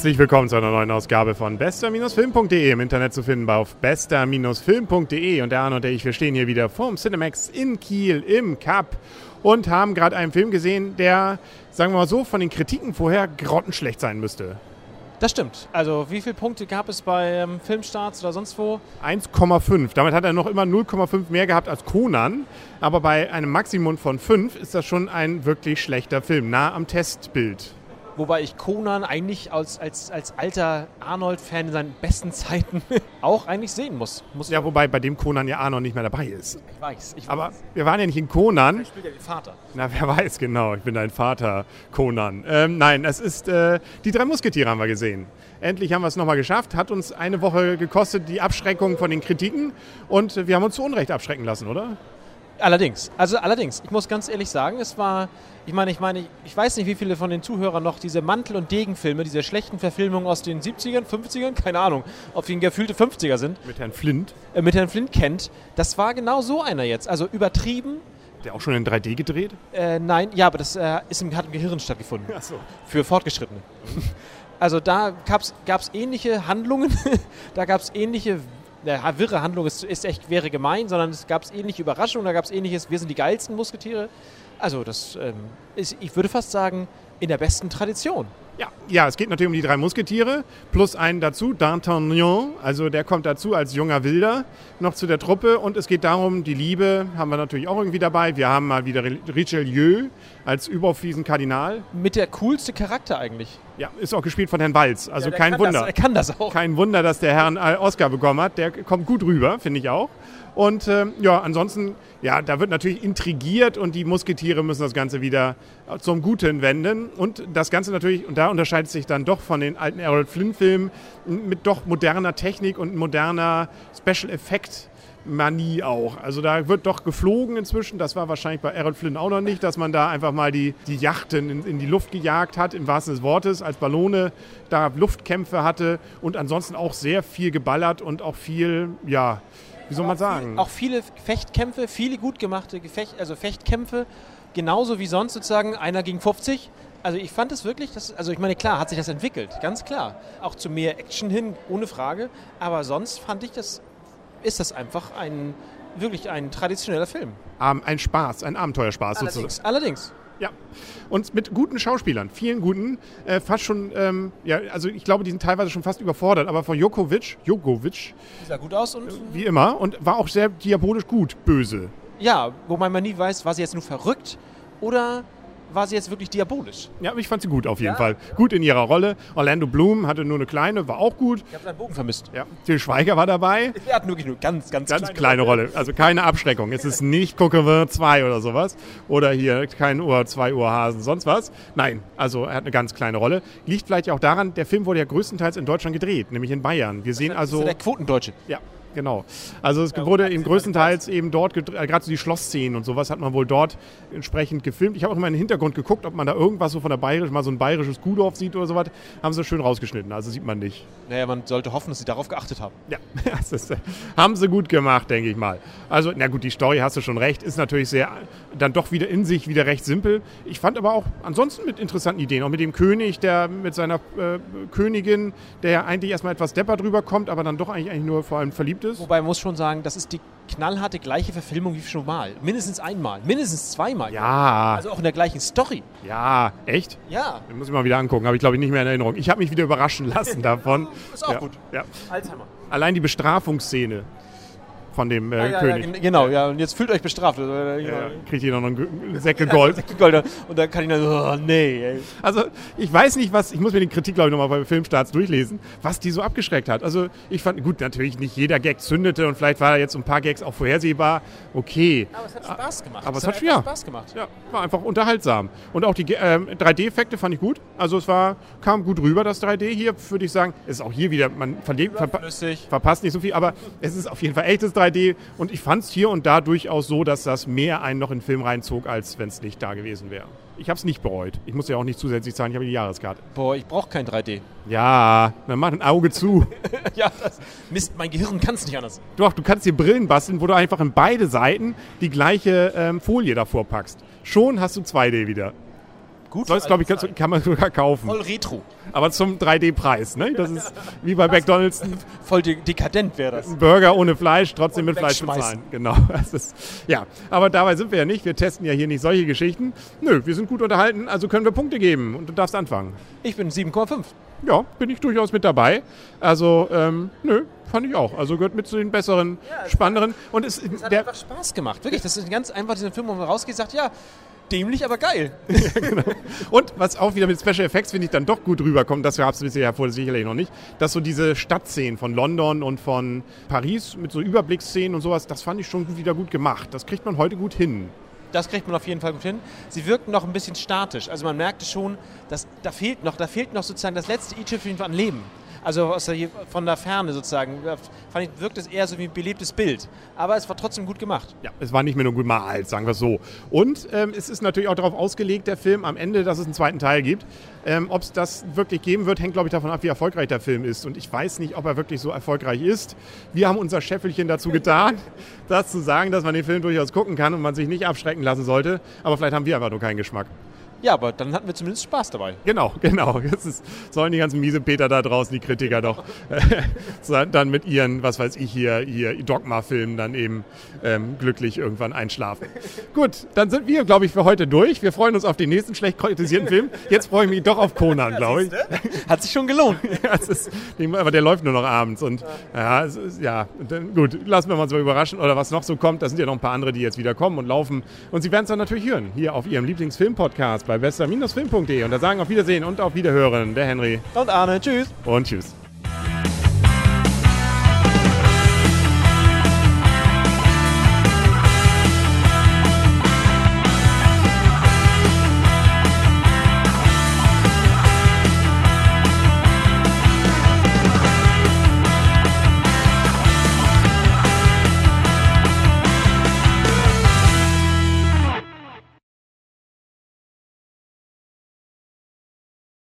Herzlich willkommen zu einer neuen Ausgabe von bester-film.de im Internet zu finden auf bester-film.de und der Arne und ich, wir stehen hier wieder vorm Cinemax in Kiel im Cup und haben gerade einen Film gesehen, der, sagen wir mal so, von den Kritiken vorher grottenschlecht sein müsste. Das stimmt. Also wie viele Punkte gab es bei ähm, Filmstarts oder sonst wo? 1,5. Damit hat er noch immer 0,5 mehr gehabt als Conan. Aber bei einem Maximum von 5 ist das schon ein wirklich schlechter Film, nah am Testbild. Wobei ich Conan eigentlich als, als, als alter Arnold-Fan in seinen besten Zeiten auch eigentlich sehen muss. muss ja, wobei bei dem Conan ja Arnold nicht mehr dabei ist. Ich weiß. Ich weiß. Aber wir waren ja nicht in Conan. Ich spiele ja den Vater. Na, wer weiß genau. Ich bin dein Vater, Conan. Ähm, nein, es ist äh, die drei Musketiere haben wir gesehen. Endlich haben wir es nochmal geschafft. Hat uns eine Woche gekostet, die Abschreckung von den Kritiken. Und wir haben uns zu Unrecht abschrecken lassen, oder? Allerdings, also allerdings, ich muss ganz ehrlich sagen, es war, ich meine, ich meine, ich weiß nicht, wie viele von den Zuhörern noch diese Mantel- und Degenfilme, diese schlechten Verfilmungen aus den 70ern, 50ern, keine Ahnung, ob die gefühlte 50er sind. Mit Herrn Flint. Äh, mit Herrn Flint kennt. Das war genau so einer jetzt, also übertrieben. Der auch schon in 3D gedreht? Äh, nein, ja, aber das äh, ist im, hat im Gehirn stattgefunden. Ach so. Für Fortgeschrittene. Also da gab es ähnliche Handlungen, da gab es ähnliche eine wirre Handlung ist, ist echt, wäre gemein, sondern es gab ähnliche Überraschungen, da gab es ähnliches, wir sind die geilsten Musketiere. Also das ähm, ist, ich würde fast sagen, in der besten Tradition. Ja, ja, es geht natürlich um die drei Musketiere plus einen dazu, D'Artagnan, also der kommt dazu als junger Wilder noch zu der Truppe und es geht darum, die Liebe haben wir natürlich auch irgendwie dabei. Wir haben mal wieder Richelieu als überfiesen Kardinal. Mit der coolste Charakter eigentlich. Ja, ist auch gespielt von Herrn Walz, also ja, kein Wunder. Das, er kann das auch. Kein Wunder, dass der Herr einen Oscar bekommen hat, der kommt gut rüber, finde ich auch. Und äh, ja, ansonsten, ja, da wird natürlich intrigiert und die Musketiere müssen das Ganze wieder zum Guten wenden. Und das Ganze natürlich, und da unterscheidet sich dann doch von den alten Errol Flynn-Filmen mit doch moderner Technik und moderner Special Effect. Manie auch. Also da wird doch geflogen inzwischen. Das war wahrscheinlich bei Errol Flynn auch noch nicht, dass man da einfach mal die, die Yachten in, in, die Luft gejagt hat, im wahrsten des Wortes, als Ballone da Luftkämpfe hatte und ansonsten auch sehr viel geballert und auch viel, ja, wie soll man sagen? Auch viele Fechtkämpfe, viele gut gemachte Gefecht, also Fechtkämpfe, genauso wie sonst sozusagen einer gegen 50. Also ich fand es wirklich, das, also ich meine, klar hat sich das entwickelt, ganz klar. Auch zu mehr Action hin, ohne Frage. Aber sonst fand ich das, ist das einfach ein, wirklich ein traditioneller Film. Um, ein Spaß, ein Abenteuerspaß allerdings, sozusagen. Allerdings. Ja. Und mit guten Schauspielern, vielen guten, äh, fast schon, ähm, ja, also ich glaube, die sind teilweise schon fast überfordert, aber von Jokovic, Jokovic. Sah gut aus und. Wie immer und war auch sehr diabolisch gut, böse. Ja, wobei man nie weiß, war sie jetzt nur verrückt oder war sie jetzt wirklich diabolisch. Ja, ich fand sie gut auf jeden ja. Fall. Gut in ihrer Rolle. Orlando Bloom hatte nur eine kleine, war auch gut. Ich habe seinen Bogen vermisst. Ja. Til Schweiger war dabei. Er hat nur ganz, ganz, ganz kleine, kleine Rolle. Rolle. Also keine Abschreckung. Es ist nicht Coquevin 2 oder sowas. Oder hier kein Uhr, 2 Uhr Hasen, sonst was. Nein, also er hat eine ganz kleine Rolle. Liegt vielleicht auch daran, der Film wurde ja größtenteils in Deutschland gedreht, nämlich in Bayern. Wir sehen also. Das ist der Quotendeutsche. Ja, Genau. Also es wurde eben größtenteils eben dort, äh, gerade so die Schlossszenen und sowas hat man wohl dort entsprechend gefilmt. Ich habe auch immer in den Hintergrund geguckt, ob man da irgendwas so von der bayerischen, mal so ein bayerisches Kuhdorf sieht oder sowas. Haben sie schön rausgeschnitten, also sieht man nicht. Naja, man sollte hoffen, dass sie darauf geachtet haben. Ja, das ist, haben sie gut gemacht, denke ich mal. Also, na gut, die Story hast du schon recht, ist natürlich sehr, dann doch wieder in sich wieder recht simpel. Ich fand aber auch ansonsten mit interessanten Ideen, auch mit dem König, der mit seiner äh, Königin, der ja eigentlich erstmal etwas depper drüber kommt, aber dann doch eigentlich, eigentlich nur vor allem verliebt ist. Wobei man muss schon sagen, das ist die knallharte gleiche Verfilmung wie schon mal. Mindestens einmal, mindestens zweimal. Ja. Also auch in der gleichen Story. Ja, echt? Ja. Den muss ich mal wieder angucken, habe ich glaube ich nicht mehr in Erinnerung. Ich habe mich wieder überraschen lassen davon. ist auch ja. gut. Ja. Alzheimer. Allein die Bestrafungsszene von dem äh, ah, ja, König. Ja, genau, ja, und jetzt fühlt euch bestraft. Ja, kriegt jeder noch einen Säcke Gold. Säcke Gold. Und dann kann ich dann so, oh, nee. Ey. Also, ich weiß nicht, was, ich muss mir die Kritik, glaube ich, nochmal bei Filmstarts durchlesen, was die so abgeschreckt hat. Also, ich fand, gut, natürlich nicht jeder Gag zündete und vielleicht war jetzt ein paar Gags auch vorhersehbar. Okay. Aber es hat Spaß gemacht. Aber es, es hat, hat ja, Spaß gemacht. Ja, war einfach unterhaltsam. Und auch die äh, 3D-Effekte fand ich gut. Also, es war, kam gut rüber, das 3D hier, würde ich sagen. Es ist auch hier wieder, man verlebt, verpa verpasst nicht so viel, aber es ist auf jeden Fall echtes 3D und ich fand es hier und da durchaus so, dass das mehr einen noch in den Film reinzog, als wenn es nicht da gewesen wäre. Ich habe es nicht bereut. Ich muss ja auch nicht zusätzlich zahlen, ich habe die Jahreskarte. Boah, ich brauche kein 3D. Ja, dann mach ein Auge zu. ja, das, Mist, mein Gehirn kann es nicht anders. Doch, du kannst dir Brillen basteln, wo du einfach in beide Seiten die gleiche ähm, Folie davor packst. Schon hast du 2D wieder. Gut. Es, glaube ich, kann, kann man sogar kaufen. Voll retro. Aber zum 3D-Preis. Ne? Das ist wie bei McDonalds ein Voll de dekadent wäre das. Burger ohne Fleisch, trotzdem mit Und Fleisch wegschmeißen. bezahlen. Genau. Das ist, ja, aber dabei sind wir ja nicht. Wir testen ja hier nicht solche Geschichten. Nö, wir sind gut unterhalten, also können wir Punkte geben. Und du darfst anfangen. Ich bin 7,5. Ja, bin ich durchaus mit dabei. Also, ähm, nö, fand ich auch. Also gehört mit zu den besseren, spannenderen. Und es, Es hat der, einfach Spaß gemacht. Wirklich, das ist ganz einfach dieser Film, wo man rausgeht und sagt, ja, dämlich, aber geil. Und was auch wieder mit Special Effects, finde ich, dann doch gut rüberkommt, das gab es bisher ja vorher sicherlich noch nicht, dass so diese Stadtszenen von London und von Paris mit so Überblicksszenen und sowas, das fand ich schon wieder gut gemacht. Das kriegt man heute gut hin. Das kriegt man auf jeden Fall gut hin. Sie wirken noch ein bisschen statisch. Also man merkte schon, dass da fehlt noch, da fehlt noch sozusagen das letzte i-Tüpfelchen an Leben. Also aus der, von der Ferne sozusagen. Fand ich, wirkt es eher so wie ein belebtes Bild. Aber es war trotzdem gut gemacht. Ja, es war nicht mehr nur gemalt, sagen wir es so. Und ähm, es ist natürlich auch darauf ausgelegt, der Film am Ende, dass es einen zweiten Teil gibt. Ähm, ob es das wirklich geben wird, hängt, glaube ich, davon ab, wie erfolgreich der Film ist. Und ich weiß nicht, ob er wirklich so erfolgreich ist. Wir haben unser Scheffelchen dazu getan, das zu sagen, dass man den Film durchaus gucken kann und man sich nicht abschrecken lassen sollte. Aber vielleicht haben wir einfach nur keinen Geschmack. Ja, aber dann hatten wir zumindest Spaß dabei. Genau, genau. Das ist, sollen die ganzen miese Peter da draußen, die Kritiker doch, so, dann mit ihren, was weiß ich hier, hier Dogma-Filmen dann eben ähm, glücklich irgendwann einschlafen. Gut, dann sind wir, glaube ich, für heute durch. Wir freuen uns auf den nächsten schlecht kritisierten Film. Jetzt freue ich mich doch auf Conan, glaube ich. Hat sich schon gelohnt. Ja, ist, aber der läuft nur noch abends. Und ja, ist, ja dann, gut, lassen wir uns mal überraschen. Oder was noch so kommt, da sind ja noch ein paar andere, die jetzt wieder kommen und laufen. Und Sie werden es dann natürlich hören, hier auf Ihrem Lieblingsfilm-Podcast bei bester-film.de. Und da sagen auf Wiedersehen und auf Wiederhören der Henry Und Arne, tschüss. und tschüss.